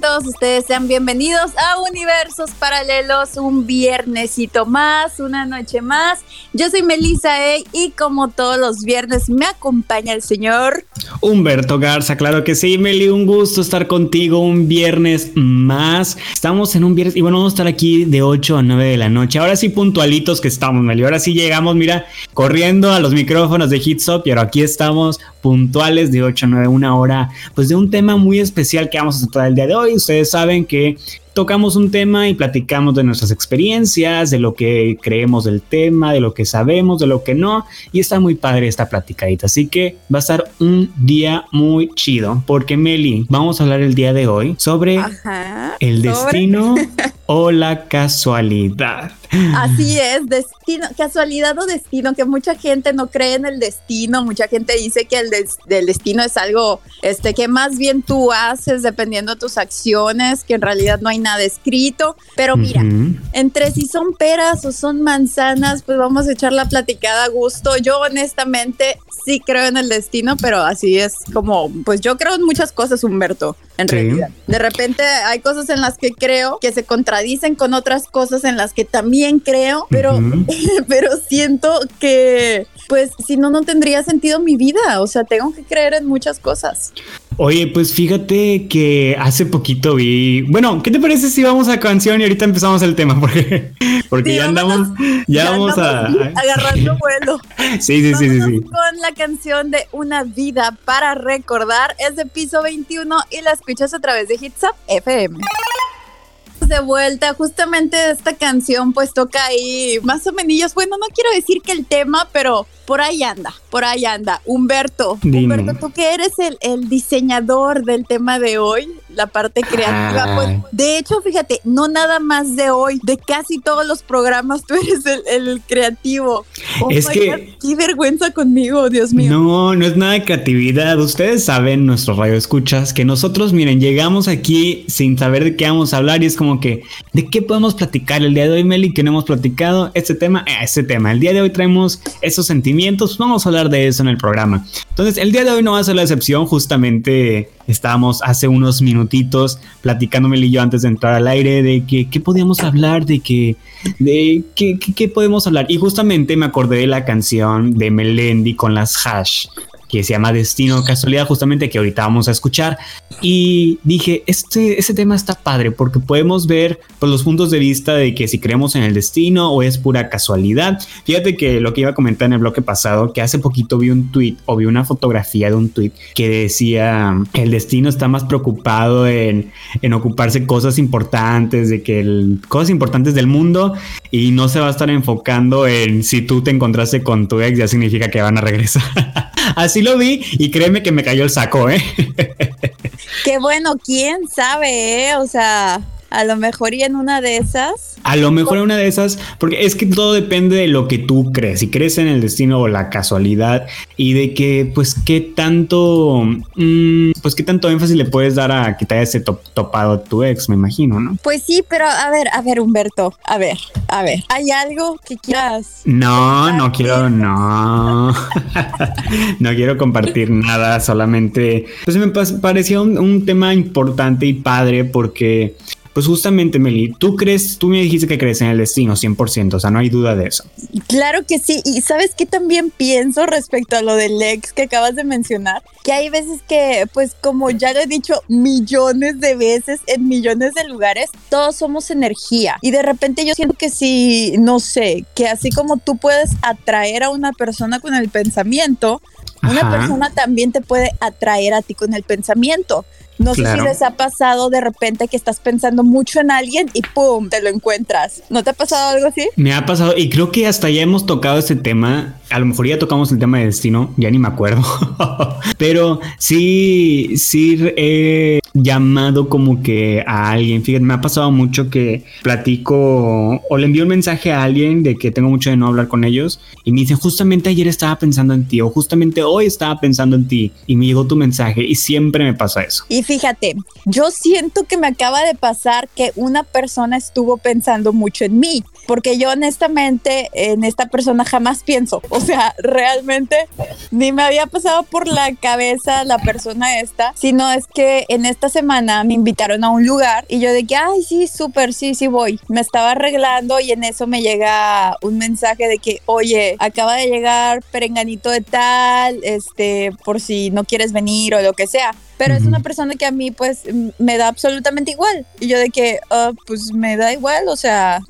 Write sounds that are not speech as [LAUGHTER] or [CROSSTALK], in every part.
todos ustedes, sean bienvenidos a Universos Paralelos, un viernesito más, una noche más. Yo soy Melissa E y como todos los viernes me acompaña el señor Humberto Garza, claro que sí, Meli, un gusto estar contigo un viernes más. Estamos en un viernes y bueno, vamos a estar aquí de 8 a 9 de la noche. Ahora sí puntualitos que estamos, Meli. Ahora sí llegamos, mira, corriendo a los micrófonos de Hits Up, pero aquí estamos puntuales de 8 a 9, una hora, pues de un tema muy especial que vamos a tratar el día de hoy. Ustedes saben que tocamos un tema y platicamos de nuestras experiencias, de lo que creemos del tema, de lo que sabemos, de lo que no. Y está muy padre esta platicadita. Así que va a estar un día muy chido. Porque Meli, vamos a hablar el día de hoy sobre Ajá, el sobre- destino [LAUGHS] o la casualidad. Así es, destino, casualidad o destino, que mucha gente no cree en el destino, mucha gente dice que el, des- destino es algo este, que más bien tú haces dependiendo de tus acciones, que en realidad no hay nada escrito, pero mira, entre si son peras o son manzanas, pues vamos a echar la platicada a gusto. Yo honestamente sí creo en el destino, pero así es como, pues yo creo en muchas cosas, Humberto, en Sí. realidad. De repente hay cosas en las que creo que se contradicen con otras cosas en las que también creo, pero, [LAUGHS] pero siento que, pues si no, no tendría sentido mi vida. O sea, tengo que creer en muchas cosas. Oye, pues fíjate que hace poquito vi. Bueno, ¿qué te parece si vamos a canción y ahorita empezamos el tema? [LAUGHS] Porque, porque Sí, ya andamos, ya, vamos a. [LAUGHS] agarrando vuelo. Sí, sí, sí, sí, con la canción de Una vida para recordar. Es de piso 21 y la escuchas a través de Hits Up FM. De vuelta, justamente esta canción pues toca ahí más o menos, bueno, no quiero decir que el tema, pero por ahí anda, por ahí anda. Humberto, Dime. Humberto, tú que eres el, el diseñador del tema de hoy, la parte creativa, pues Ay. de hecho, fíjate, no nada más de hoy, de casi todos los programas [LAUGHS] tú eres el, el creativo. Oh Es que- God, qué vergüenza conmigo, Dios mío. No, no es nada de creatividad. Ustedes saben, nuestro radio escuchas, que nosotros, miren, llegamos aquí sin saber de qué vamos a hablar y es como que, ¿de qué podemos platicar el día de hoy, Meli? Que no hemos platicado este tema, eh, este tema. El día de hoy traemos esos sentimientos, vamos a hablar de eso en el programa. Entonces, el día de hoy no va a ser la excepción. Justamente estábamos hace unos minutitos platicando Meli y yo antes de entrar al aire de que qué podíamos hablar, de que de qué podemos hablar. Y justamente me acordé de la canción de Melendi con las hash que se llama Destino Casualidad, justamente que ahorita vamos a escuchar. Y dije, este, este tema está padre porque podemos ver pues, los puntos de vista de que si creemos en el destino o es pura casualidad. Fíjate que lo que iba a comentar en el bloque pasado, que hace poquito vi un tweet o vi una fotografía de un tweet que decía, el destino está más preocupado en, en ocuparse cosas importantes, de que el, cosas importantes del mundo y no se va a estar enfocando en si tú te encontraste con tu ex, ya significa que van a regresar. [LAUGHS] Así lo vi y créeme que me cayó el saco, ¿eh? Qué bueno, quién sabe, ¿eh? O sea, a lo mejor y en una de esas. A lo mejor una de esas, porque es que todo depende de lo que tú crees, si crees en el destino o la casualidad y de que, pues, qué tanto, mm, pues, qué tanto énfasis le puedes dar a que te haya to- topado tu ex, me imagino, ¿no? Pues sí, pero a ver, a ver, Humberto, a ver, a ver, ¿hay algo que quieras? No, no quiero, no. [LAUGHS] [LAUGHS] no quiero compartir nada, solamente, pues me un, un tema importante y padre porque, pues justamente, Meli, tú crees, tú me dijiste que crees en el destino 100%, o sea, no hay duda de eso. Claro que sí, y sabes que también pienso respecto a lo del ex que acabas de mencionar, que hay veces que, pues como ya lo he dicho millones de veces en millones de lugares, todos somos energía y de repente yo siento que si, no sé, que así como tú puedes atraer a una persona con el pensamiento, una Ajá. persona también te puede atraer a ti con el pensamiento. No sé si les ha pasado de repente que estás pensando mucho en alguien y ¡pum! te lo encuentras. ¿No te ha pasado algo así? Me ha pasado y creo que hasta ya hemos tocado este tema. A lo mejor ya tocamos el tema de destino, ya ni me acuerdo. [LAUGHS] Pero sí, sí, eh, llamado como que a alguien. Fíjate, me ha pasado mucho que platico o le envío un mensaje a alguien de que tengo mucho de no hablar con ellos y me dicen justamente ayer estaba pensando en ti o justamente hoy estaba pensando en ti y me llegó tu mensaje y siempre me pasa eso. Y fíjate, yo siento que me acaba de pasar que una persona estuvo pensando mucho en mí porque yo honestamente en esta persona jamás pienso, o sea, realmente ni me había pasado por la cabeza la persona esta, sino es que en esta semana me invitaron a un lugar y yo de que, ay, sí, súper, sí, sí voy. Me estaba arreglando y en eso me llega un mensaje de que, oye, acaba de llegar perenganito de tal, este, por si no quieres venir o lo que sea pero es una persona que a mí pues me da absolutamente igual. Y yo de que, ah, pues me da igual, o sea,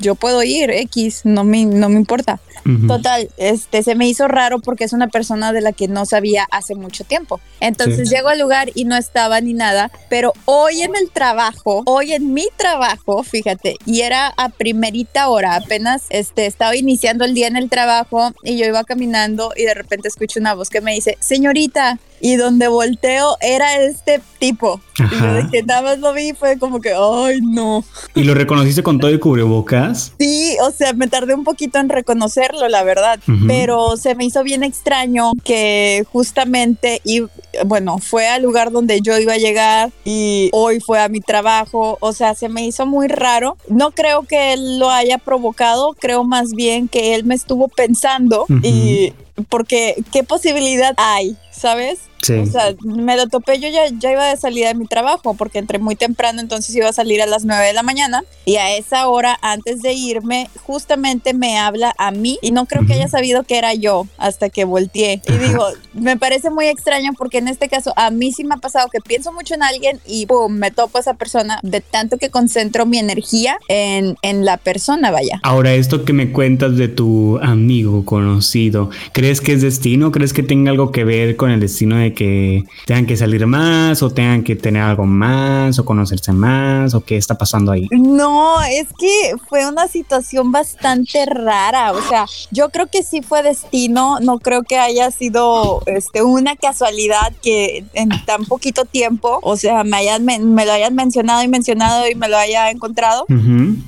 yo puedo ir, X, no me, no me importa. Total, este se me hizo raro porque es una persona de la que no sabía hace mucho tiempo. Entonces llego al lugar y no estaba ni nada, pero hoy en el trabajo, hoy en mi trabajo, fíjate, y era a primerita hora, apenas este estaba iniciando el día en el trabajo y yo iba caminando y de repente escucho una voz que me dice, "Señorita, y donde volteo era este tipo. Y yo de que nada más lo vi fue como que, ay, no. ¿Y lo reconociste con todo el cubrebocas? Sí, o sea, me tardé un poquito en reconocerlo, la verdad, pero se me hizo bien extraño que justamente, y bueno, fue al lugar donde yo iba a llegar y hoy fue a mi trabajo, o sea, se me hizo muy raro. No creo que él lo haya provocado, creo más bien que él me estuvo pensando y porque qué posibilidad hay, ¿sabes? O sea, me lo topé, yo ya, ya iba de salida de mi trabajo porque entré muy temprano, entonces iba a salir a las 9 de la mañana y a esa hora, antes de irme, justamente me habla a mí y no creo que haya sabido que era yo hasta que volteé. Y digo, me parece muy extraño porque en este caso a mí sí me ha pasado que pienso mucho en alguien y pum, me topo a esa persona de tanto que concentro mi energía en, en la persona, vaya. Ahora, esto que me cuentas de tu amigo conocido, ¿crees que es destino? ¿Crees que tenga algo que ver con el destino de que tengan que salir más o tengan que tener algo más o conocerse más o qué está pasando ahí? No, es que fue una situación bastante rara, o sea, yo creo que sí fue destino, no creo que haya sido este, una casualidad que en tan poquito tiempo, o sea, me, hayan, me, lo hayan mencionado y mencionado y me lo haya encontrado.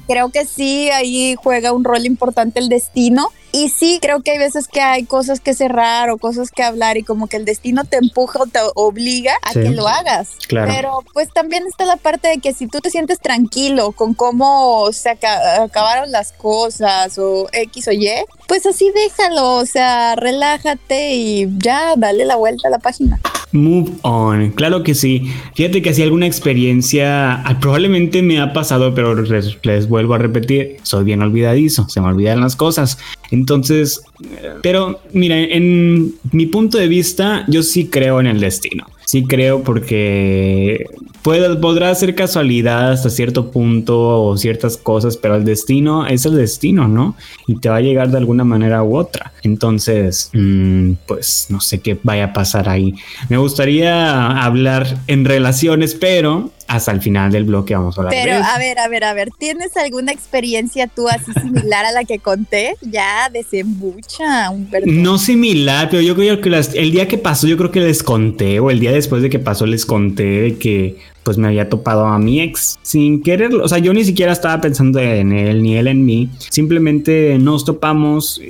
Creo que sí, ahí juega un rol importante el destino y sí, creo que hay veces que hay cosas que cerrar o cosas que hablar y como que el destino te empuja o te obliga a que lo hagas. Claro. Pero pues también está la parte de que si tú te sientes tranquilo con cómo se acabaron las cosas o X o Y, pues así déjalo, o sea, relájate y ya dale la vuelta a la página. Move on, claro que sí. Fíjate que si alguna experiencia, ah, probablemente me ha pasado, pero les, vuelvo a repetir, soy bien olvidadizo, se me olvidan las cosas. Entonces, eh, pero mira, en mi punto de vista, yo sí creo en el destino. Sí creo porque podrá ser casualidad hasta cierto punto o ciertas cosas, pero el destino es el destino, ¿no? Y te va a llegar de alguna manera u otra. Entonces, mm, pues no sé qué vaya a pasar ahí. Me gustaría hablar en relaciones, pero hasta el final del bloque vamos a hablar. Pero a ver, a ver, a ver, ¿tienes alguna experiencia tú así similar a la que conté? Ya desembucha, un No similar, pero yo creo que el día que pasó, yo creo que les conté, o el día después de que pasó, les conté de que pues me había topado a mi ex sin quererlo. O sea, yo ni siquiera estaba pensando en él ni él en mí. Simplemente nos topamos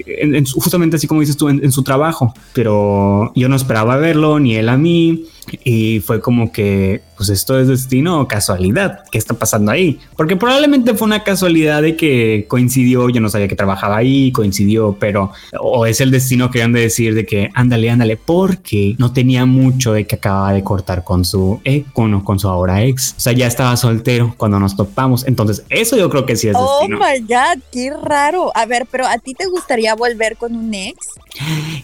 justamente así como dices tú en, su trabajo. Pero yo no esperaba verlo ni él a mí. Y fue como que, pues esto es destino o casualidad. ¿Qué está pasando ahí? Porque probablemente fue una casualidad de que coincidió. Yo no sabía que trabajaba ahí, coincidió, pero o es el destino que han de decir de que ándale, ándale, porque no tenía mucho de que acababa de cortar con su ex, con, con su ahora ex. O sea, ya estaba soltero cuando nos topamos. Entonces, eso yo creo que sí es oh destino. Oh my God, qué raro. A ver, pero ¿a ti te gustaría volver con un ex?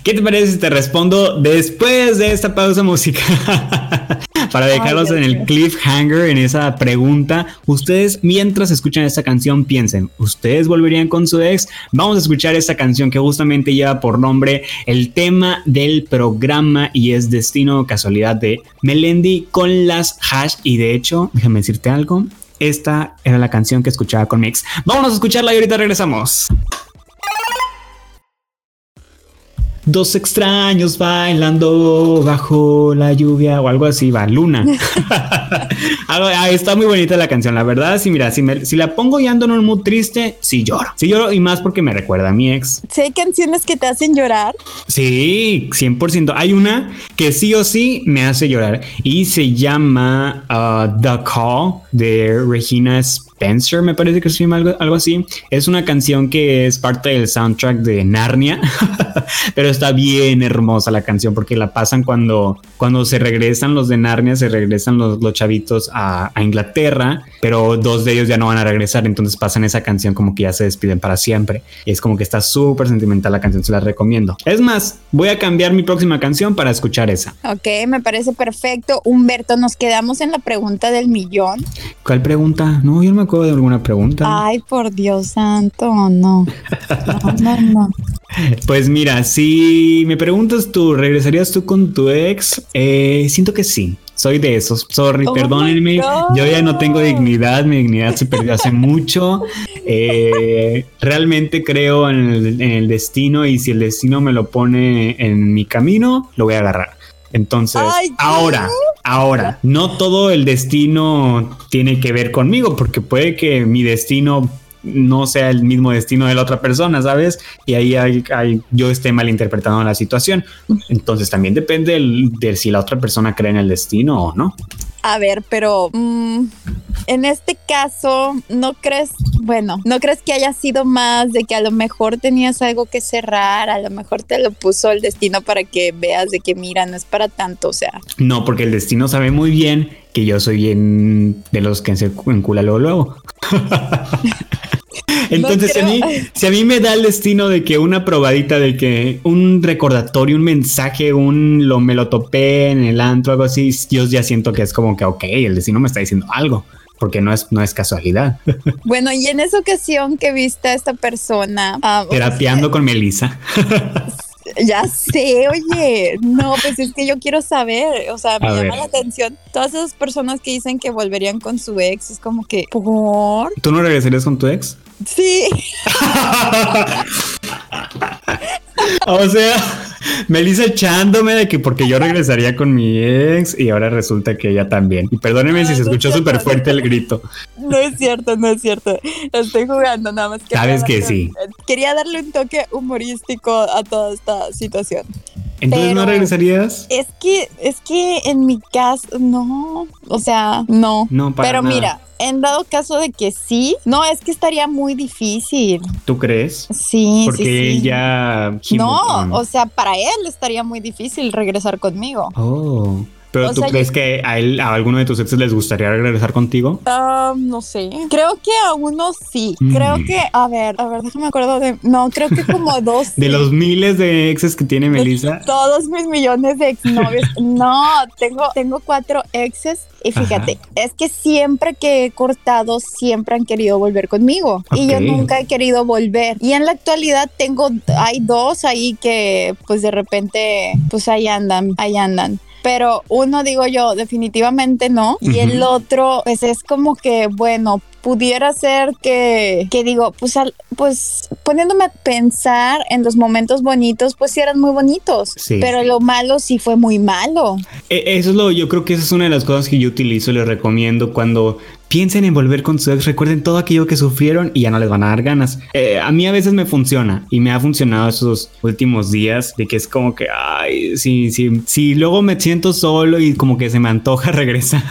¿Qué te parece si te respondo después de esta pausa musical? [LAUGHS] Para dejarlos en el cliffhanger, en esa pregunta, ustedes mientras escuchan esta canción piensen, ¿ustedes volverían con su ex? Vamos a escuchar esta canción que justamente lleva por nombre el tema del programa y es Destino Casualidad de Melendi con las hash y de hecho, déjame decirte algo, esta era la canción que escuchaba con mi ex. Vámonos a escucharla y ahorita regresamos. Dos extraños bailando bajo la lluvia o algo así, va, Luna. [LAUGHS] ah, está muy bonita la canción, la verdad. Sí, mira, si, me, si la pongo y ando en un mood triste, sí lloro. Sí lloro y más porque me recuerda a mi ex. ¿Sí hay canciones que te hacen llorar? Sí, 100%. Hay una que sí o sí me hace llorar y se llama uh, The Call de Regina Spencer, me parece que se llama algo, algo así. Es una canción que es parte del soundtrack de Narnia, [LAUGHS] pero está bien hermosa la canción porque la pasan cuando, cuando se regresan los de Narnia, se regresan los, los chavitos a, a, Inglaterra, pero dos de ellos ya no van a regresar, entonces pasan esa canción como que ya se despiden para siempre. Y es como que está súper sentimental la canción, se la recomiendo. Es más, voy a cambiar mi próxima canción para escuchar esa. Ok, me parece perfecto. Humberto, nos quedamos en la pregunta del millón. ¿Cuál pregunta? No, yo no me de alguna pregunta. Ay, por Dios santo, no. No, no, no. Pues mira, si me preguntas tú, ¿regresarías tú con tu ex? Eh, siento que sí. Soy de esos. Sorry, Oh perdónenme. Yo ya no tengo dignidad. Mi dignidad se perdió hace mucho. Eh, realmente creo en el, en el destino y si el destino me lo pone en mi camino, lo voy a agarrar. Entonces, ahora, ahora, no todo el destino tiene que ver conmigo, porque puede que mi destino no sea el mismo destino de la otra persona, ¿sabes? Y ahí hay, hay- yo esté malinterpretando la situación. Entonces también depende de si la otra persona cree en el destino o no. A ver, pero mm, en este caso, ¿no crees, bueno, no crees que haya sido más de que a lo mejor tenías algo que cerrar, a lo mejor te lo puso el destino para que veas de que mira, no es para tanto, o sea, No, porque el destino sabe muy bien que yo soy bien de los que se encula luego luego. [LAUGHS] Entonces, si, a mí, si a mí me da el destino de que una probadita de que un recordatorio, un mensaje, un lo me lo topé en el antro, algo así, yo ya siento que es como que, ok, el destino me está diciendo algo, porque no es, no es casualidad. [LAUGHS] bueno, y en esa ocasión que viste a esta persona, o sea, Terapiando con Melissa. [LAUGHS] Ya sé, oye, no, pues es que yo quiero saber, o sea, me A llama ver. la atención. Todas esas personas que dicen que volverían con su ex, es como que, ¿por? ¿Tú no regresarías con tu ex? Sí, [LAUGHS] o sea, Melissa echándome de que porque yo regresaría con mi ex y ahora resulta que ella también. Y perdóneme si se No, escuchó es súper fuerte el grito. no es cierto, no es cierto. Estoy jugando nada más. quería Sabes que darle- sí. Quería darle un toque humorístico a toda esta situación. Entonces no Pero- regresarías. Es que, es que en mi caso, no, o sea, no. No, para Pero nada. mira, en dado caso de que sí, no, es que estaría muy difícil. ¿Tú crees? Sí, Porque sí, sí. ya. No, o sea, para él estaría muy difícil regresar conmigo. Oh. Pero o tú sea, crees que a él, a alguno de tus exes les gustaría regresar contigo? No sé. Creo que a uno sí. Mm. Creo que, a ver, a ver, déjame acuerdo de. No, creo que como [LAUGHS] dos. De sí. los miles de exes que tiene Melissa. Todos mis millones de exnovios. [LAUGHS] No, tengo, tengo cuatro exes. Y fíjate, es que siempre que he cortado, siempre han querido volver conmigo. Y yo nunca he querido volver. Y en la actualidad tengo, hay dos ahí que pues de repente, pues ahí andan, ahí andan. Pero uno digo yo, definitivamente no. Y el otro, pues es como que, bueno, pudiera ser que, que digo, pues, al- pues poniéndome a pensar en los momentos bonitos, pues sí eran muy bonitos. Sí. Pero lo malo sí fue muy malo. E- Eso es lo, yo creo que esa es una de las cosas que yo utilizo les recomiendo cuando piensen en volver con su ex, recuerden todo aquello que sufrieron y ya no les van a dar ganas. Eh, a mí a veces me funciona y me ha funcionado esos últimos días de que es como que, ay, sí, sí, sí, luego me siento solo y como que se me antoja [LAUGHS] regresar.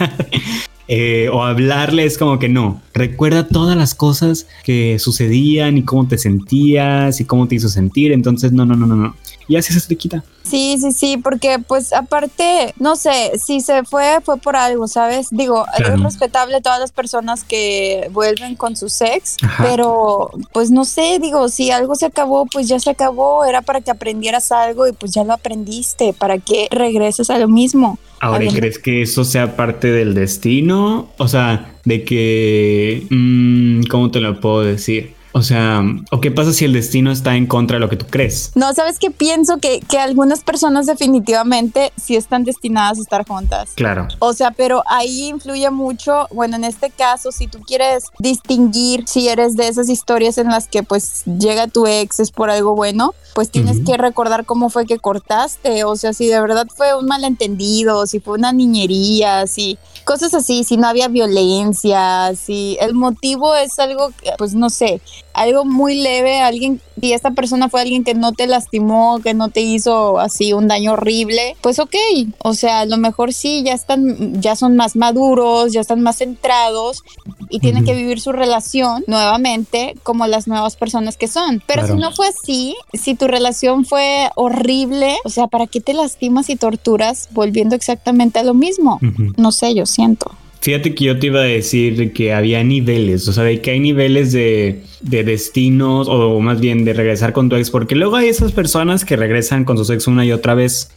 eh, o hablarle es como que no, recuerda todas las cosas que sucedían y cómo te sentías y cómo te hizo sentir, entonces no, no, no, no, no. Y así se te quita. Sí, sí, sí, porque pues aparte, no sé, si se fue, fue por algo, ¿sabes? Digo, Claro. es respetable todas las personas que vuelven con su ex, Ajá. pero pues no sé, digo, si algo se acabó, pues ya se acabó, era para que aprendieras algo y pues ya lo aprendiste, para que regreses a lo mismo. Ahora, ¿y Habiendo- crees que eso sea parte del destino? O sea, de que... mm, ¿Cómo te lo puedo decir? O sea, ¿o qué pasa si el destino está en contra de lo que tú crees? No, ¿sabes qué? Pienso que, que algunas personas definitivamente sí están destinadas a estar juntas. Claro. O sea, pero ahí influye mucho, bueno, en este caso, si tú quieres distinguir si eres de esas historias en las que pues llega tu ex es por algo bueno, pues tienes que recordar cómo fue que cortaste, o sea, si de verdad fue un malentendido, si fue una niñería, si cosas así, si no había violencia, si el motivo es algo, pues no sé, algo muy leve, alguien, y esta persona fue alguien que no te lastimó, que no te hizo así un daño horrible, pues ok, o sea, a lo mejor sí, ya están, ya son más maduros, ya están más centrados y tienen que vivir su relación nuevamente como las nuevas personas que son. Pero si no fue así, si tu relación fue horrible, o sea, ¿para qué te lastimas y torturas volviendo exactamente a lo mismo? No sé, yo siento. Fíjate que yo te iba a decir que había niveles, o sea, de que hay niveles de, de, destinos o más bien de regresar con tu ex, porque luego hay esas personas que regresan con su ex una y otra vez,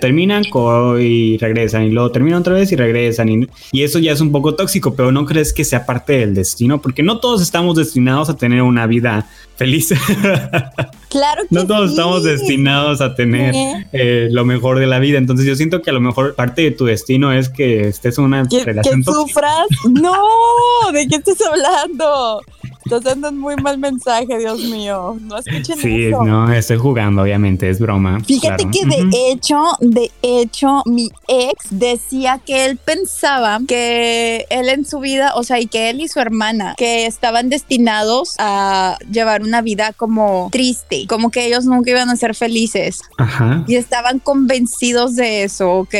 terminan y regresan y luego terminan otra vez y regresan y, y, eso ya es un poco tóxico, pero no crees que sea parte del destino, porque no todos estamos destinados a tener una vida feliz. [LAUGHS] Claro que No todos estamos destinados a tener eh, lo mejor de la vida. Entonces yo siento que a lo mejor parte de tu destino es que estés en una relación. Que sufras. [LAUGHS] no, ¿de qué estás hablando? Estás dando un muy mal mensaje, Dios mío. No escuchen sí, no, estoy jugando, obviamente, es broma. Fíjate que de hecho, de hecho, mi ex decía que él pensaba que él en su vida, o sea, y que él y su hermana, que estaban destinados a llevar una vida como triste, como que ellos nunca iban a ser felices. Ajá. Y estaban convencidos de eso, ¿ok?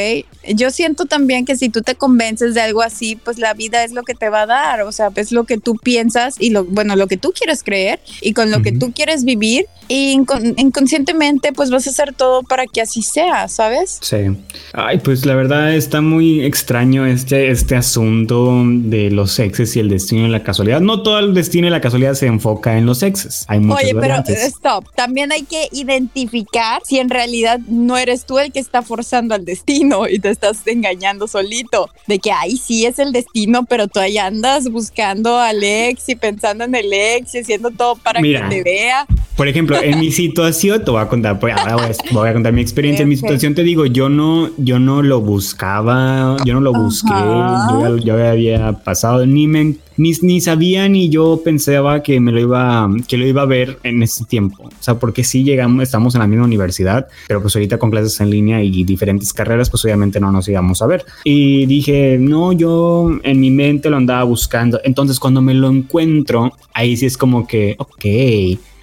Yo siento también que si tú te convences de algo así, pues la vida es lo que te va a dar, o sea, es lo que tú piensas y lo bueno, lo que tú quieres creer y con lo que tú quieres vivir y inconscientemente pues vas a hacer todo para que así sea, ¿sabes? Sí. Ay, pues la verdad está muy extraño este, este asunto de los exes y el destino y la casualidad. No todo el destino y la casualidad se enfoca en los exes. Hay muchas Oye, pero stop. También hay que identificar si en realidad no eres tú el que está forzando al destino y te estás engañando solito. De que ahí sí es el destino, pero tú ahí andas buscando al ex y pensando en el ex y haciendo todo para que te vea. Por ejemplo, en mi situación, te voy a contar, pues ahora voy a, contar mi experiencia. En mi situación te digo, yo no, yo no lo buscaba, yo no lo busqué, yo, ya había pasado, ni me ni, ni, sabía ni yo pensaba que me lo iba que lo iba a ver en ese tiempo. O sea, porque sí llegamos, estamos en la misma universidad, pero pues ahorita con clases en línea y diferentes carreras, pues obviamente no nos íbamos a ver. Y dije, no, yo en mi mente lo andaba buscando. Entonces cuando me lo encuentro, ahí sí es como que, ok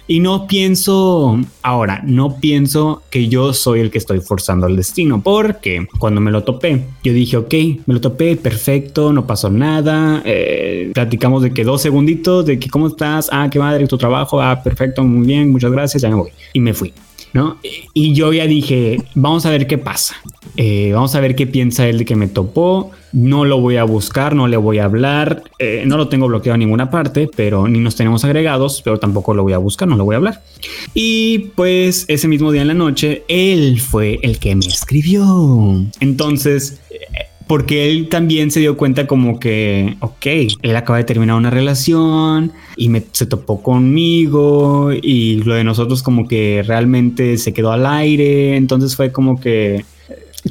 y no pienso, ahora, no pienso que yo soy el que estoy forzando el destino, porque cuando me lo topé, yo dije, ok, me lo topé, perfecto, no pasó nada, eh, platicamos de que dos segunditos, de que cómo estás, ah, qué madre, tu trabajo, ah, perfecto, muy bien, muchas gracias, ya me voy. Y me fui. Y yo ya dije, vamos a ver qué pasa. Eh, vamos a ver qué piensa él de que me topó. No lo voy a buscar, no le voy a hablar. Eh, no lo tengo bloqueado en ninguna parte, pero ni nos tenemos agregados, pero tampoco lo voy a buscar, no lo voy a hablar. Y pues ese mismo día en la noche, él fue el que me escribió. Entonces, porque él también se dio cuenta como que, ok, él acaba de terminar una relación y se topó conmigo y lo de nosotros como que realmente se quedó al aire, entonces fue como que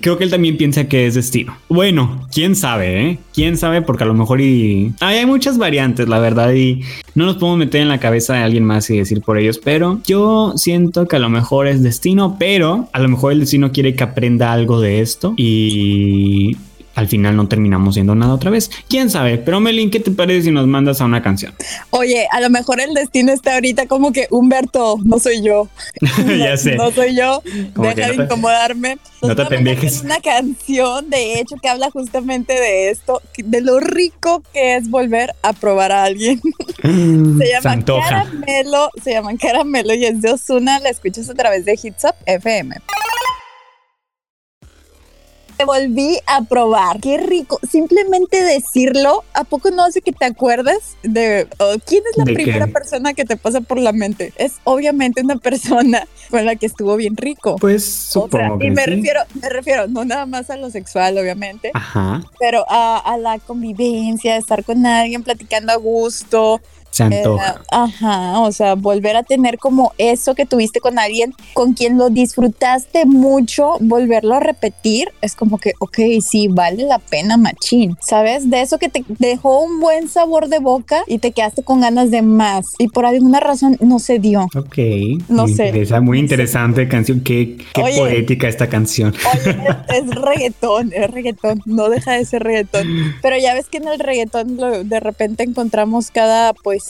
creo que él también piensa que es destino. Bueno, quién sabe, ¿eh? Quién sabe, porque a lo mejor y hay muchas variantes, la verdad, y no nos podemos meter en la cabeza de alguien más y decir por ellos, pero yo siento que a lo mejor es destino, pero a lo mejor el destino quiere que aprenda algo de esto y al final no terminamos siendo nada otra vez. Quién sabe, pero Melin, ¿qué te parece si nos mandas a una canción? Oye, a lo mejor el destino está ahorita como que Humberto, no soy yo. [LAUGHS] ya sé. No soy yo. Deja de incomodarme. No te pendejes. Es una canción, de hecho, que habla justamente de esto, de lo rico que es volver a probar a alguien. Mm, [LAUGHS] se llama Caramelo, se llama Caramelo y es de Osuna. La escuchas a través de Hits Up FM volví a probar. Qué rico. Simplemente decirlo, ¿a poco no hace que te acuerdes de quién es la primera persona que te pasa por la mente? Es obviamente una [LAUGHS] persona con la que estuvo bien rico. Pues supongo. y me refiero, me refiero no nada más a lo sexual, obviamente, Ajá. pero a, a la convivencia, estar con alguien platicando a gusto, Se antoja. Eh, ajá, o sea, volver a tener como eso que tuviste con alguien con quien lo disfrutaste mucho, volverlo a repetir, es como que, ok, sí, vale la pena, machín. ¿Sabes? De eso que te dejó un buen sabor de boca y te quedaste con ganas de más. Y por alguna razón no se dio. Ok. No sé. interesa, muy interesante canción. Qué, qué Oye. poética esta canción. Oye, es, es reggaetón, es reggaetón, no deja de ser reggaetón. Pero ya ves que en el reggaetón lo- de repente encontramos cada poesía,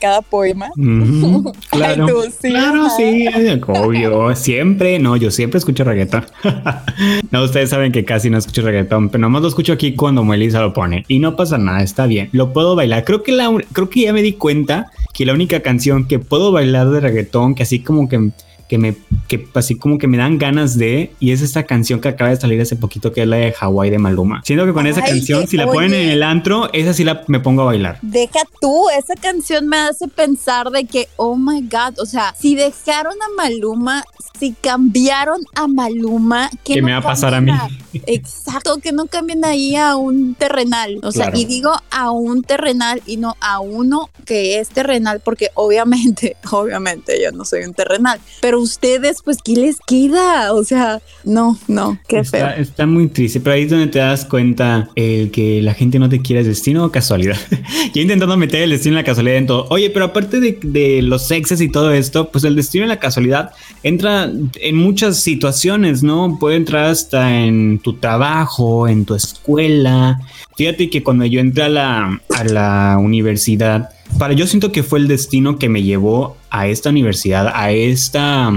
cada poema. [LAUGHS] Claro. Ay, tú sí, claro, ajá. sí, obvio. Siempre, no, yo siempre escucho reggaetón. [LAUGHS] no, ustedes saben que casi no escucho reggaetón, pero nomás lo escucho aquí cuando Melissa lo pone. Y no pasa nada, está bien. Lo puedo bailar. Creo que la creo que ya me di cuenta que la única canción que puedo bailar de reggaetón, que así como que que me que así como que me dan ganas de y es esta canción que acaba de salir hace poquito que es la de Hawái de Maluma. Siento que con esa Ay, canción que- si la ponen oye. en el antro, esa sí la me pongo a bailar. Deja tú, esa canción me hace pensar de que, oh my God, o sea, si dejaron a Maluma, si cambiaron a Maluma, ¿qué, ¿Qué no me va a pasar a mí? Exacto, que no cambien ahí a un terrenal. O sea, Claro. y digo a un terrenal y no a uno que es terrenal, porque obviamente, [LAUGHS] obviamente yo no soy un terrenal, pero ustedes, pues, ¿qué les queda? O sea, no, no, qué feo. Está, está muy triste, pero ahí es donde te das cuenta el que la gente no te quiere es destino o casualidad. [LAUGHS] Yo intentando meter el destino y la casualidad en todo. Oye, pero aparte de, de los sexes y todo esto, pues el destino y la casualidad entra en muchas situaciones, ¿no? Puede entrar hasta en tu trabajo, en tu escuela. Fíjate que cuando yo entré a la, a la universidad, para yo siento que fue el destino que me llevó a esta universidad, a esta,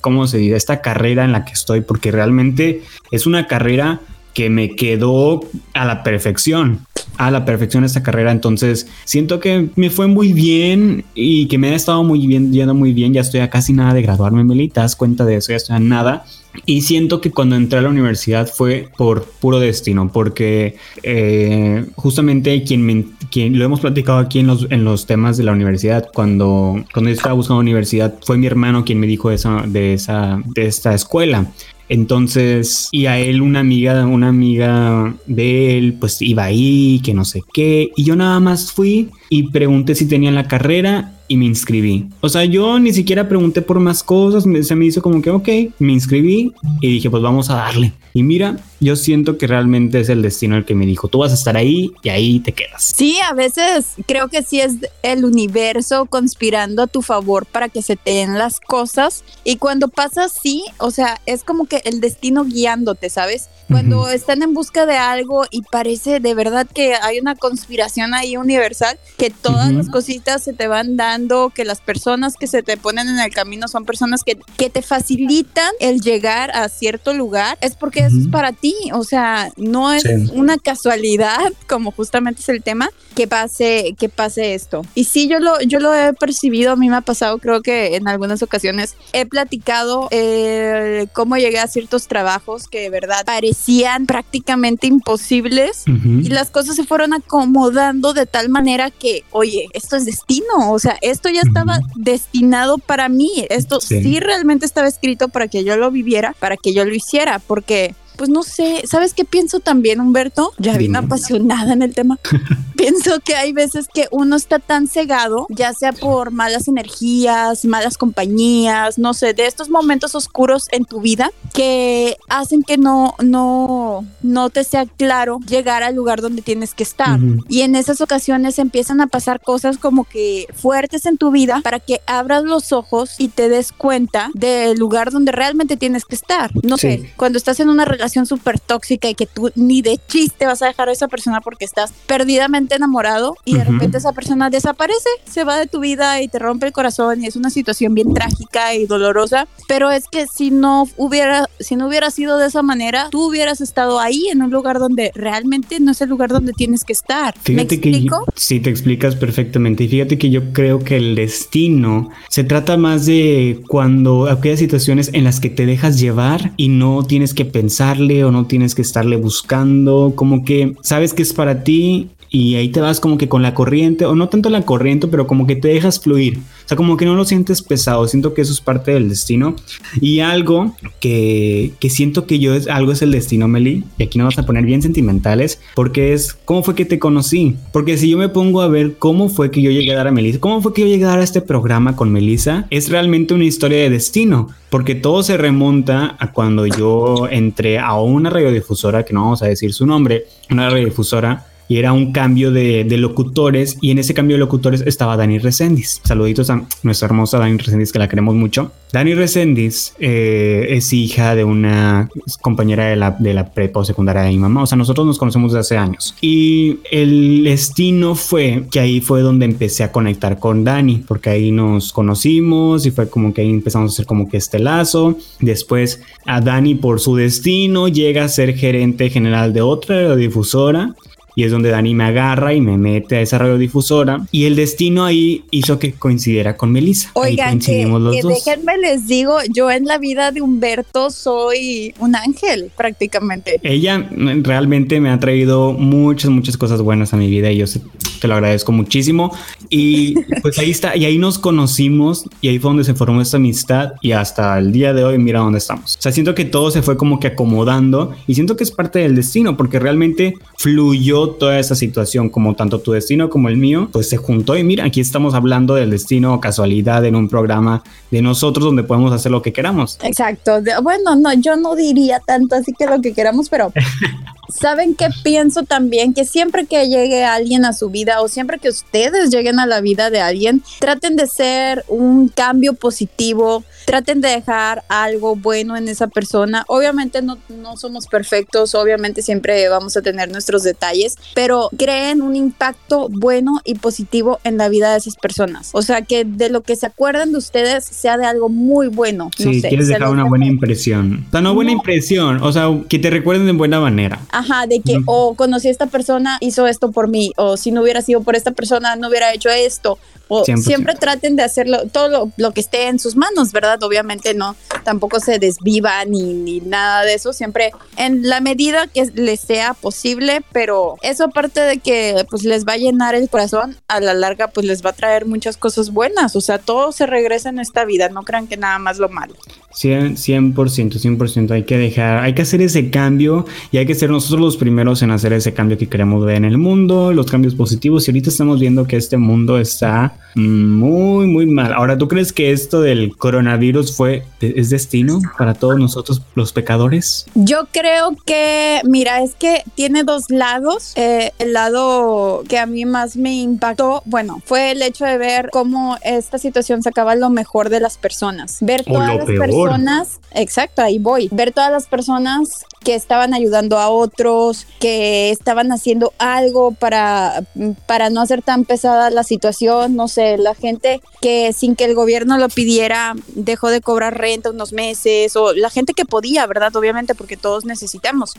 ¿cómo se dice? Esta carrera en la que estoy, porque realmente es una carrera que me quedó a la perfección, a la perfección esta carrera. Entonces siento que me fue muy bien y que me ha estado muy bien, yendo muy bien. Ya estoy a casi nada de graduarme, Meli, te das cuenta de eso, ya estoy a nada. Y siento que cuando entré a la universidad fue por puro destino, porque eh, justamente quien, me, quien lo hemos platicado aquí en los, en los temas de la universidad, cuando, cuando estaba buscando universidad, fue mi hermano quien me dijo eso, de, esa, de esta escuela. Entonces, y a él una amiga, una amiga de él, pues iba ahí, que no sé qué. Y yo nada más fui y pregunté si tenían la carrera y me inscribí. O sea, yo ni siquiera pregunté por más cosas, me- se me hizo como que, ok, me inscribí y dije, pues vamos a darle. Y mira, yo siento que realmente es el destino el que me dijo, tú vas a estar ahí y ahí te quedas. Sí, a veces creo que sí es el universo conspirando a tu favor para que se te den las cosas. Y cuando pasa así, o sea, es como que el destino guiándote, ¿sabes? Cuando Ujú. están en busca de algo y parece de verdad que hay una conspiración ahí universal, que todas Ujú. las cositas se te van dando, que las personas que se te ponen en el camino son personas que, que te facilitan el llegar a cierto lugar, es porque eso es para ti. O sea, no es Sí. una casualidad, [LAUGHS] como justamente es el tema, que pase, que pase esto. Y sí, yo lo, yo lo he percibido, a mí me ha pasado, creo que en algunas ocasiones he platicado eh, cómo llegué a ciertos trabajos que de verdad parecían prácticamente imposibles. Ujú. Y las cosas se fueron acomodando de tal manera que, oye, esto es destino, o sea, esto ya estaba destinado para mí, esto Sí. sí. realmente estaba escrito para que yo lo viviera, para que yo lo hiciera, porque... Pues no sé, ¿sabes qué pienso también, Humberto? Ya bien apasionada en el tema. [LAUGHS] pienso que hay veces que uno está tan cegado, ya sea por malas energías, malas compañías, no sé, de estos momentos oscuros en tu vida que hacen que no, no, no te sea claro llegar al lugar donde tienes que estar. Y en esas ocasiones empiezan a pasar cosas como que fuertes en tu vida para que abras los ojos y te des cuenta del lugar donde realmente tienes que estar. No Sí. sé, cuando estás en una relación súper tóxica y que tú ni de chiste vas a dejar a esa persona porque estás perdidamente enamorado y de Ujú. repente esa persona desaparece, se va de tu vida y te rompe el corazón y es una situación bien trágica y dolorosa. Pero es que si no hubiera, si no hubiera sido de esa manera, tú hubieras estado ahí en un lugar donde realmente no es el lugar donde tienes que estar. ¿Me Fíjate que explico? sí te explicas perfectamente y fíjate que yo creo que el destino se trata más de cuando aquellas situaciones en las que te dejas llevar y no tienes que o no tienes que estarle buscando, como que sabes que es para ti y ahí te vas como que con la corriente, o no tanto la corriente, pero como que te dejas fluir. O sea, como que no lo sientes pesado, siento que eso es parte del destino. Y algo que, que siento que yo es, algo es el destino, Meli, y aquí nos vas a poner bien sentimentales, porque es, ¿cómo fue que te conocí? Porque si yo me pongo a ver cómo fue que yo llegué a dar a Melissa, cómo fue que yo llegué a dar a este programa con Melissa, es realmente una historia de destino, porque todo se remonta a cuando yo entré a una radiodifusora, que no vamos a decir su nombre, una radiodifusora y era un cambio de, locutores y en ese cambio de locutores estaba Dani Resendiz. Saluditos a nuestra hermosa Dani Resendiz que la queremos mucho. Dani Resendiz eh, es hija de una compañera de la, de la prepa o secundaria de mi mamá. O sea, nosotros nos conocemos desde hace años. Y el destino fue que ahí fue donde empecé a conectar con Dani, porque ahí nos conocimos y fue como que ahí empezamos a hacer como que este lazo. Después a Dani por su destino llega a ser gerente general de otra difusora y es donde Dani me agarra y me mete a esa radiodifusora y el destino ahí hizo que coincidiera con Melissa. Oigan, que, déjenme les digo, yo en la vida de Humberto soy un ángel prácticamente. Ella realmente me ha traído muchas, muchas cosas buenas a mi vida y yo te lo agradezco muchísimo. Y [LAUGHS] pues ahí está, y ahí nos conocimos y ahí fue donde se formó esta amistad y hasta el día de hoy mira dónde estamos. O sea, siento que todo se fue como que acomodando y siento que es parte del destino porque realmente fluyó toda esa situación, como tanto tu destino como el mío, pues se juntó y mira, aquí estamos hablando del destino casualidad en un programa de nosotros donde podemos hacer lo que queramos. Exacto. Bueno, no, yo no diría tanto así que lo que queramos, pero [LAUGHS] ¿saben qué pienso también? Que siempre que llegue alguien a su vida o siempre que ustedes lleguen a la vida de alguien, traten de ser un cambio positivo, traten de dejar algo bueno en esa persona. Obviamente no, no somos perfectos, obviamente siempre vamos a tener nuestros detalles, pero creen un impacto bueno y positivo en la vida de esas personas. O sea, que de lo que se acuerden de ustedes sea de algo muy bueno. Sí, quieres dejar una buena impresión. O sea, no buena impresión, o sea, que te recuerden de buena manera. Ajá, de que, o conocí a esta persona, hizo esto por mí, o si no hubiera sido por esta persona, no hubiera hecho esto, o siempre traten de hacerlo todo lo, que esté en sus manos, ¿verdad? Obviamente no, tampoco se desviva ni, ni nada de eso, siempre en la medida que les sea posible, pero eso aparte de que pues les va a llenar el corazón, a la larga pues les va a traer muchas cosas buenas, o sea, todo se regresa en esta vida, no crean que nada más lo malo. 100%, 100%, hay que dejar, hay que hacer ese cambio y hay que ser nosotros los primeros en hacer ese cambio que queremos ver en el mundo, los cambios positivos y ahorita estamos viendo que este mundo está muy, muy mal. Ahora, ¿tú crees que esto del coronavirus fue, es destino para todos nosotros los pecadores? Yo creo que, mira, es que tiene dos lados. Eh, el lado que a mí más me impactó, bueno, fue el hecho de ver cómo esta situación sacaba lo mejor de las personas. Ver todas las personas, exacto, ahí voy. Ver todas las personas que estaban ayudando a otros, que estaban haciendo algo para, para no hacer tan pesada la situación, no sé, la gente que sin que el gobierno lo pidiera dejó de cobrar renta unos meses, o la gente que podía, ¿verdad? Obviamente, porque todos necesitamos.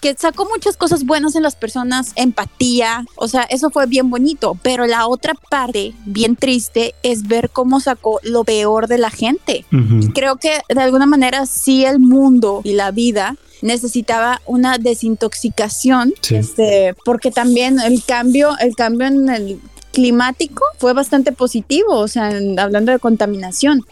que sacó muchas cosas buenas en las personas, empatía, o sea, eso fue bien bonito, pero la otra parte, bien triste, es ver cómo sacó lo peor de la gente. Creo que de alguna manera sí el mundo y la vida necesitaba una desintoxicación, este, porque también el cambio, el cambio en el climático fue bastante positivo, o sea, hablando de contaminación.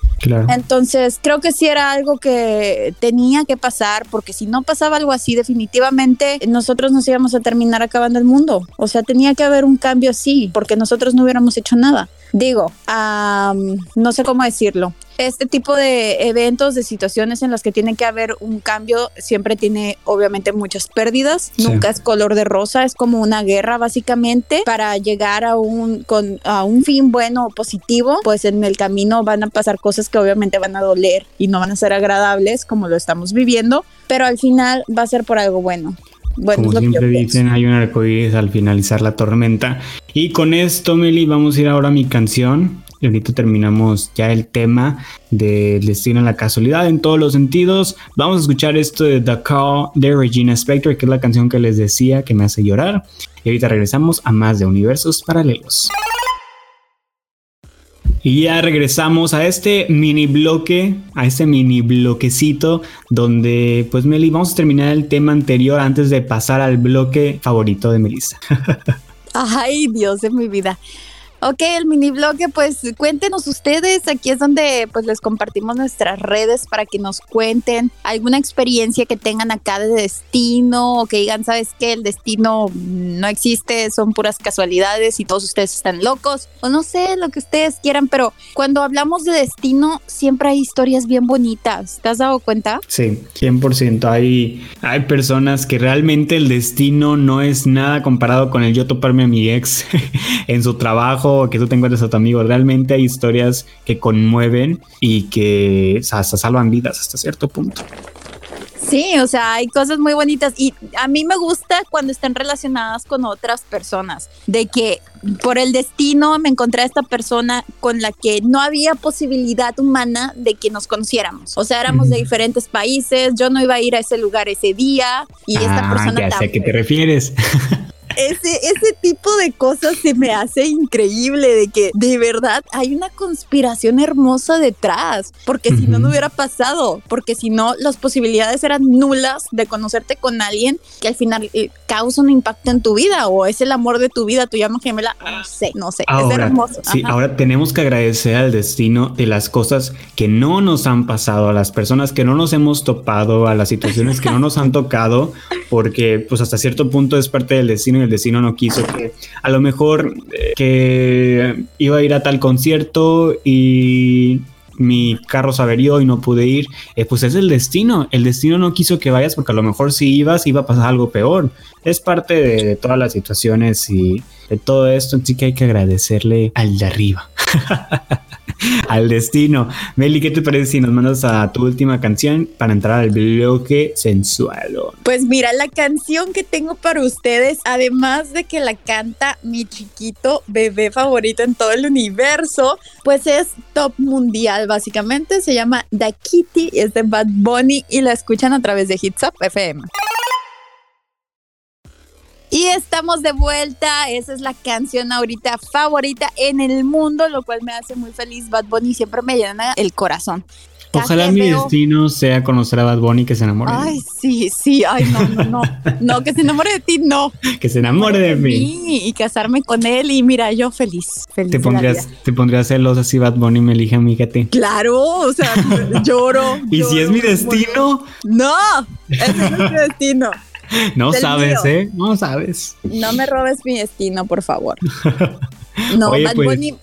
Entonces, creo que sí era algo que tenía que pasar, porque si no pasaba algo así, definitivamente nosotros nos íbamos a terminar acabando el mundo. O sea, tenía que haber un cambio así, porque nosotros no hubiéramos hecho nada. Digo, no sé cómo decirlo este tipo de eventos, de situaciones en las que tiene que haber un cambio, siempre tiene obviamente muchas pérdidas. Nunca es color de rosa, es como una guerra básicamente para llegar a un, con, a un fin bueno o positivo. Pues en el camino van a pasar cosas que obviamente van a doler y no van a ser agradables como lo estamos viviendo, pero al final va a ser por algo bueno. Bueno, Como siempre dicen, hay un arcoíris al finalizar la tormenta. Y con esto, Meli, vamos a ir ahora a mi canción. Y ahorita terminamos ya el tema del destino en la casualidad en todos los sentidos. Vamos a escuchar esto de The Call de Regina Spector, que es la canción que les decía que me hace llorar. Y ahorita regresamos a más de universos paralelos. Y ya regresamos a este mini bloque, a este mini bloquecito donde, pues Meli, vamos a terminar el tema anterior antes de pasar al bloque favorito de Melissa. [LAUGHS] Ay, Dios de mi vida. Ok, el mini bloque, pues cuéntenos ustedes, aquí es donde pues les compartimos nuestras redes para que nos cuenten alguna experiencia que tengan acá de destino o que digan, sabes que el destino no existe, son puras casualidades y todos ustedes están locos o no sé, lo que ustedes quieran, pero cuando hablamos de destino siempre hay historias bien bonitas, ¿te has dado cuenta? Sí, 100%. Hay, hay personas que realmente el destino no es nada comparado con el yo toparme a mi ex [LAUGHS] en su trabajo que tú te encuentres a tu amigo. Realmente hay historias que conmueven y que hasta salvan vidas hasta cierto punto. Sí, o sea, hay cosas muy bonitas y a mí me gusta cuando están relacionadas con otras personas, de que por el destino me encontré a esta persona con la que no había posibilidad humana de que nos conociéramos. O sea, éramos de diferentes países, yo no iba a ir a ese lugar ese día y esta ah, persona ya sé a qué te refieres. [LAUGHS] ese, ese tipo de cosas se me hace increíble, de que de verdad hay una conspiración hermosa detrás, porque si no, no hubiera pasado, porque si no, las posibilidades eran nulas de conocerte con alguien que al final eh, causa un impacto en tu vida o es el amor de tu vida, tu llama gemela, no sé, no sé, ahora, es hermoso. Sí, ahora tenemos que agradecer al destino de las cosas que no nos han pasado, a las personas que no nos hemos topado, a las situaciones que no nos han tocado, porque pues hasta cierto punto es parte del destino y destino no quiso que a lo mejor eh, que iba a ir a tal concierto y mi carro se averió y no pude ir, eh, pues es el destino. El destino no quiso que vayas porque a lo mejor si ibas iba a pasar algo peor. Es parte de, todas las situaciones y de todo esto, así que hay que agradecerle al de arriba. [LAUGHS] al destino. Meli, ¿qué te parece si nos mandas a tu última canción para entrar al bloque sensual? Pues mira, la canción que tengo para ustedes, además de que la canta mi chiquito bebé favorito en todo el universo, pues es top mundial básicamente. Se llama The Kitty, es de Bad Bunny y la escuchan a través de Hits Up FM. Y estamos de vuelta. Esa es la canción ahorita favorita en el mundo, lo cual me hace muy feliz. Bad Bunny siempre me llena el corazón. Ojalá mi destino sea conocer a Bad Bunny que se enamore. Ay, sí, sí. Ay, no, no, no. No, que se enamore de ti, no. [LAUGHS] Que se enamore de, mí. Y casarme con él. Y mira, yo feliz, feliz. Te pondrías, te pondrías celos así Bad Bunny me elige a mí. Claro, o sea, [LAUGHS] lloro. ¿Y si es mi destino? No, ese no es mi destino. [LAUGHS] No sabes, ¿eh? No sabes. No me robes mi destino, por favor. [LAUGHS] No, Bad pues Bunny,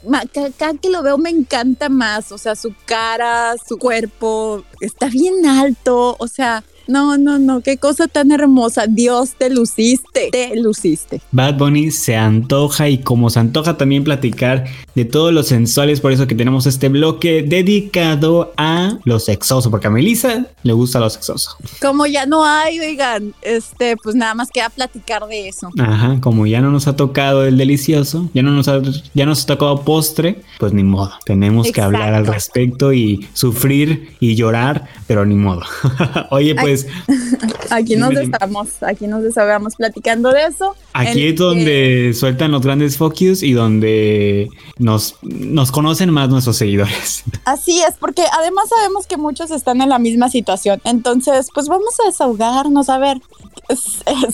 cada que lo veo me encanta más, o sea, su cara, su cuerpo, está bien alto, o sea, no, no, no, qué cosa tan hermosa. Dios, te luciste, te luciste. Bad Bunny se antoja y como se antoja también platicar de todos los sensuales, por eso que tenemos este bloque dedicado a lo sexoso, porque a Melissa le gusta lo sexoso. Como ya no hay, oigan, este, pues nada más queda platicar de eso. Ajá, como ya no nos ha tocado el delicioso, ya no nos ha, ya nos ha tocado postre, pues ni modo. Tenemos que hablar al respecto y sufrir y llorar, pero ni modo. [LAUGHS] Oye, pues [LAUGHS] aquí nos estamos, aquí nos desahogamos platicando de eso. Aquí es donde sueltan los grandes focus y donde nos, nos conocen más nuestros seguidores. [LAUGHS] Así es, porque además sabemos que muchos están en la misma situación. Entonces, pues vamos a desahogarnos. A ver,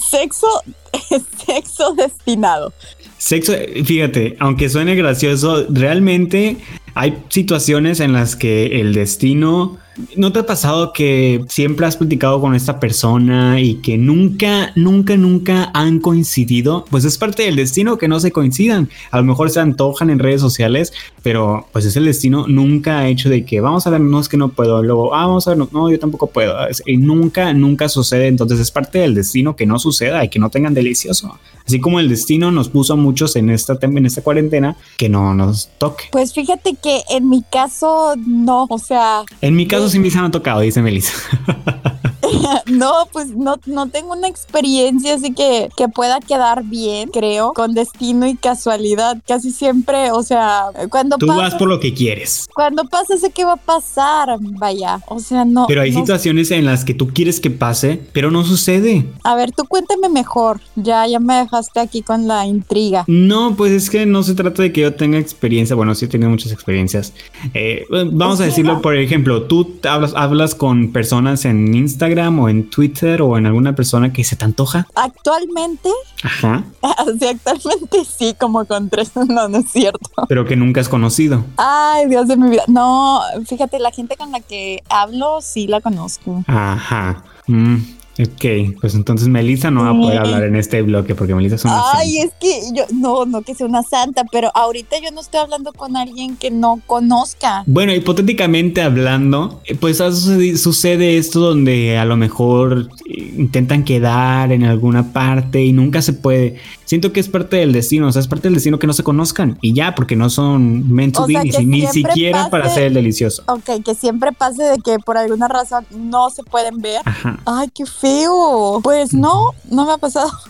sexo, [LAUGHS] sexo destinado. Sexo, fíjate, aunque suene gracioso, realmente hay situaciones en las que el destino ¿No te ha pasado que siempre has platicado con esta persona y que nunca, nunca, nunca han coincidido? Pues es parte del destino que no se coincidan. A lo mejor se antojan en redes sociales, pero pues es el destino. Nunca ha hecho de que vamos a ver, no es que no puedo. Luego, ah, vamos a ver, no, yo tampoco puedo. Y nunca, nunca sucede. Entonces es parte del destino que no suceda y que no tengan delicioso. Así como el destino nos puso a muchos en esta, en esta cuarentena que no nos toque. Pues fíjate que en mi caso no, o sea. En mi caso sí me han tocado, dice Melissa. [LAUGHS] [LAUGHS] no, pues no, no tengo una experiencia así que, que pueda quedar bien, creo, con destino y casualidad. Casi siempre, o sea, cuando Tú vas por lo que quieres. cuando pasa sé que va a pasar, vaya. O sea, no. Pero hay no- situaciones en las que tú quieres que pase, pero no sucede. A ver, tú cuéntame mejor. Ya, ya me dejaste aquí con la intriga. No, pues es que no se trata de que yo tenga experiencia. Bueno, sí he tenido muchas experiencias. Eh, vamos a decirlo, por ejemplo, tú hablas, hablas con personas en Instagram o en Twitter o en alguna persona que se te antoja. Actualmente, Ajá. [LAUGHS] sí, actualmente sí, como con tres. [LAUGHS] No, no es cierto. Pero que nunca has conocido. Ay, Dios de mi vida. No, fíjate, la gente con la que hablo sí la conozco. Ajá. Mm, ok, pues entonces Melissa no va a poder hablar en este bloque porque Melissa es una Ay, santa. es que yo, no, no que sea una santa, pero ahorita yo no estoy hablando con alguien que no conozca. Bueno, hipotéticamente hablando, eh, pues sucede esto donde a lo mejor eh, intentan quedar en alguna parte y nunca se puede. Siento que es parte del destino, o sea, es parte del destino que no se conozcan y ya, porque no son meant to O be, sea, ni, siquiera para hacer el delicioso. Ok, que siempre pase de que por alguna razón no se pueden ver. Ajá. Ay, qué feo. Pues no, no me ha pasado. [LAUGHS]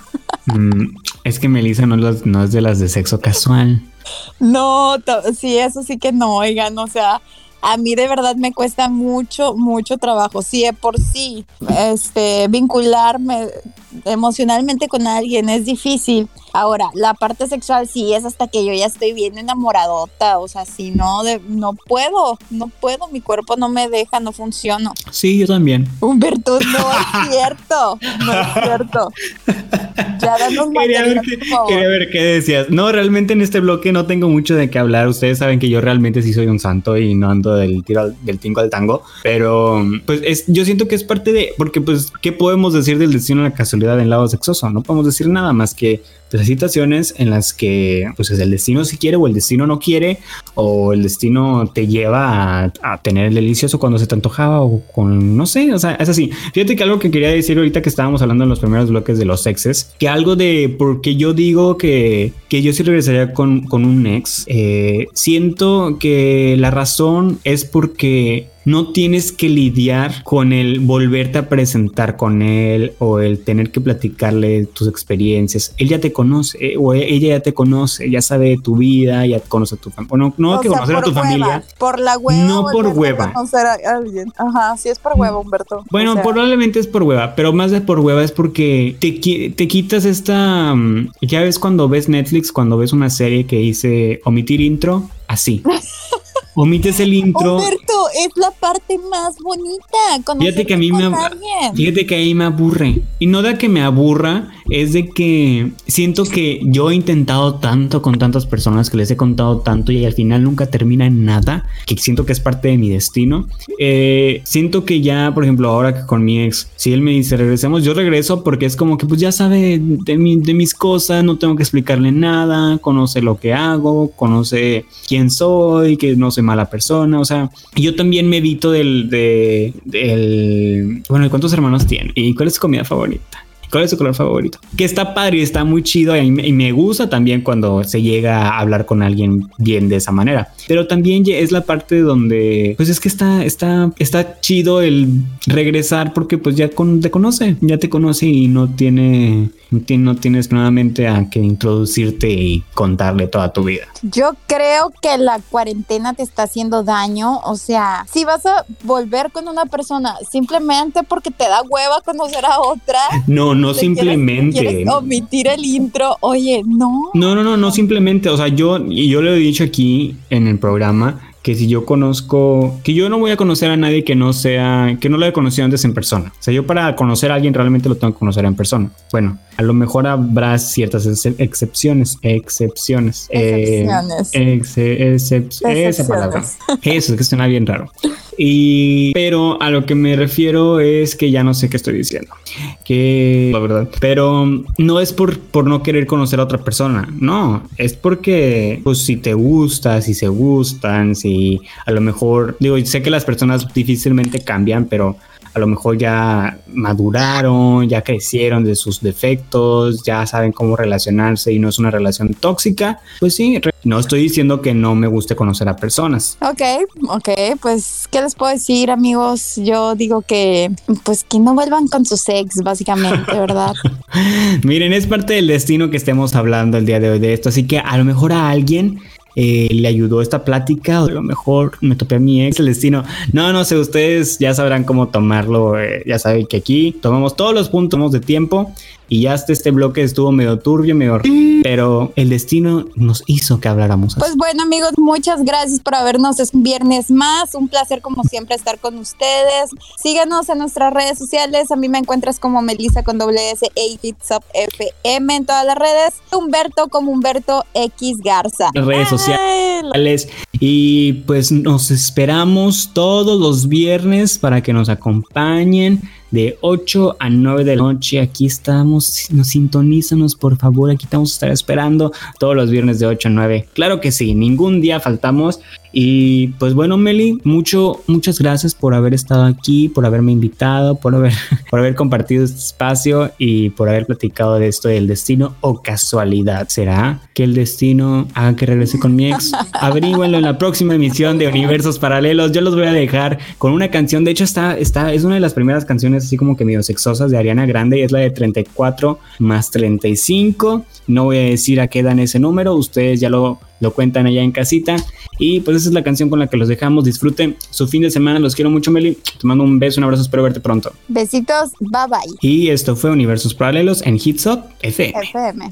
Mm, es que Melissa no, las- no es de las de sexo casual. No, sí, eso sí que no, oigan, o sea, a mí de verdad me cuesta mucho, mucho trabajo. Sí, de por sí, este, vincularme emocionalmente con alguien es difícil. Ahora, la parte sexual sí es hasta que yo ya estoy bien enamoradota, o sea, si no, de, no puedo, no puedo, mi cuerpo no me deja, no funciono. Sí, yo también. Humberto, no [LAUGHS] es cierto, no es cierto. Ya danos Quería ver, por favor. quería ver qué decías. No, realmente en este bloque no tengo mucho de qué hablar. Ustedes saben que yo realmente sí soy un santo y no ando del tiro al- del tingo al tango. Pero pues es, yo siento que es parte de, porque pues, ¿qué podemos decir del destino de la casualidad en lado sexoso? No podemos decir nada más que pues, situaciones en las que pues el destino si quiere o el destino no quiere o el destino te lleva a, a tener el delicioso cuando se te antojaba o con, no sé, o sea, es así. Fíjate que algo que quería decir ahorita que estábamos hablando en los primeros bloques de los sexes, que algo de porque yo digo que, que yo sí regresaría con, con un ex, eh, siento que la razón es porque no tienes que lidiar con el volverte a presentar con él o el tener que platicarle tus experiencias. Él ya te conoce eh, o ella ya te conoce, ya sabe de tu vida, ya conoce a tu familia. Bueno, no O que sea, conocer a por tu hueva, familia. Por la hueva. No por a hueva. conocer a alguien. Ajá, sí es por hueva, Humberto. Bueno, O sea, probablemente es por hueva, pero más de por hueva es porque te, te quitas esta. mm, Ya ves cuando ves Netflix, cuando ves una serie que dice omitir intro, así. [LAUGHS] Omites el intro. Humberto, es la parte más bonita. Fíjate que a mí me, fíjate que ahí me aburre. Y no da que me aburra, es de que siento que yo he intentado tanto con tantas personas que les he contado tanto y al final nunca termina en nada, que siento que es parte de mi destino. Eh, siento que ya, por ejemplo, ahora que con mi ex, si él me dice regresemos, yo regreso porque es como que pues ya sabe de, mi- de mis cosas, no tengo que explicarle nada, conoce lo que hago, conoce quién soy, que no soy mala persona, o sea, yo también me evito del, de, del, bueno, ¿y ¿cuántos hermanos tiene? ¿Y cuál es su comida favorita? ¿Cuál es su color favorito? Que está padre y está muy chido y me, gusta también cuando se llega a hablar con alguien bien de esa manera. Pero también es la parte donde, pues es que está, está, está chido el regresar porque pues ya con- te conoce, ya te conoce y no tiene, no tiene- no tienes nuevamente a que introducirte y contarle toda tu vida. Yo creo que la cuarentena te está haciendo daño. O sea, si vas a volver con una persona simplemente porque te da hueva conocer a otra. No, no quieres- simplemente. Quieres omitir el intro. Oye, no. No, no, no, no simplemente, o sea, yo, y yo lo he dicho aquí en el programa, que si yo conozco, que yo no voy a conocer a nadie que no sea, que no lo haya conocido antes en persona. O sea, yo para conocer a alguien realmente lo tengo que conocer en persona. Bueno, a lo mejor habrá ciertas ex- excepciones, excepciones. eh, Excepciones. exe- excep- esa palabra. Excepciones. Eso, es que suena bien raro. [LAUGHS] Y, pero a lo que me refiero es que ya no sé qué estoy diciendo. Que, la verdad, pero no es por, por no querer conocer a otra persona. No, es porque, pues, si te gusta, si se gustan, si a lo mejor, digo, sé que las personas difícilmente cambian, pero a lo mejor ya maduraron, ya crecieron de sus defectos, ya saben cómo relacionarse y no es una relación tóxica, pues sí, no estoy diciendo que no me guste conocer a personas. Ok, ok, pues, ¿qué les puedo decir, amigos? Yo digo que, pues, que no vuelvan con sus ex, básicamente, ¿verdad? [LAUGHS] Miren, es parte del destino que estemos hablando el día de hoy de esto, así que a lo mejor a alguien eh, le ayudó esta plática o a lo mejor me topé a mi ex el destino. No, no sé, ustedes ya sabrán cómo tomarlo. Eh, ya saben que aquí tomamos todos los puntos de tiempo y ya hasta este bloque estuvo medio turbio, medio... Pero el destino nos hizo que habláramos. Pues bueno amigos, muchas gracias por habernos es un viernes más. Un placer como siempre estar con ustedes. Síganos en nuestras redes sociales. A mí me encuentras como Melissa con doble S A FM en todas las redes. Humberto como Humberto X Garza. Redes sociales. Y pues nos esperamos todos los viernes para que nos acompañen de 8 a 9 de la noche. Aquí estamos, nos sintonízanos por favor, aquí estamos a estar esperando todos los viernes de 8 a 9. Claro que sí, ningún día faltamos y pues bueno, Meli, mucho, muchas gracias por haber estado aquí, por haberme invitado, por haber, [LAUGHS] por haber compartido este espacio y por haber platicado de esto del destino o casualidad. ¿Será que el destino haga que regrese con mi ex? [LAUGHS] Averígüenlo en la próxima emisión de Universos Paralelos. Yo los voy a dejar con una canción. De hecho, está, está, es una de las primeras canciones así como que medio sexosas de Ariana Grande y es la de 34 más 35. No voy a decir a qué dan ese número, ustedes ya lo, lo cuentan allá en casita. Y pues esa es la canción con la que los dejamos. Disfruten su fin de semana. Los quiero mucho, Meli. Te mando un beso, un abrazo. Espero verte pronto. Besitos. Bye bye. Y esto fue Universos Paralelos en Hits Up FM. FM.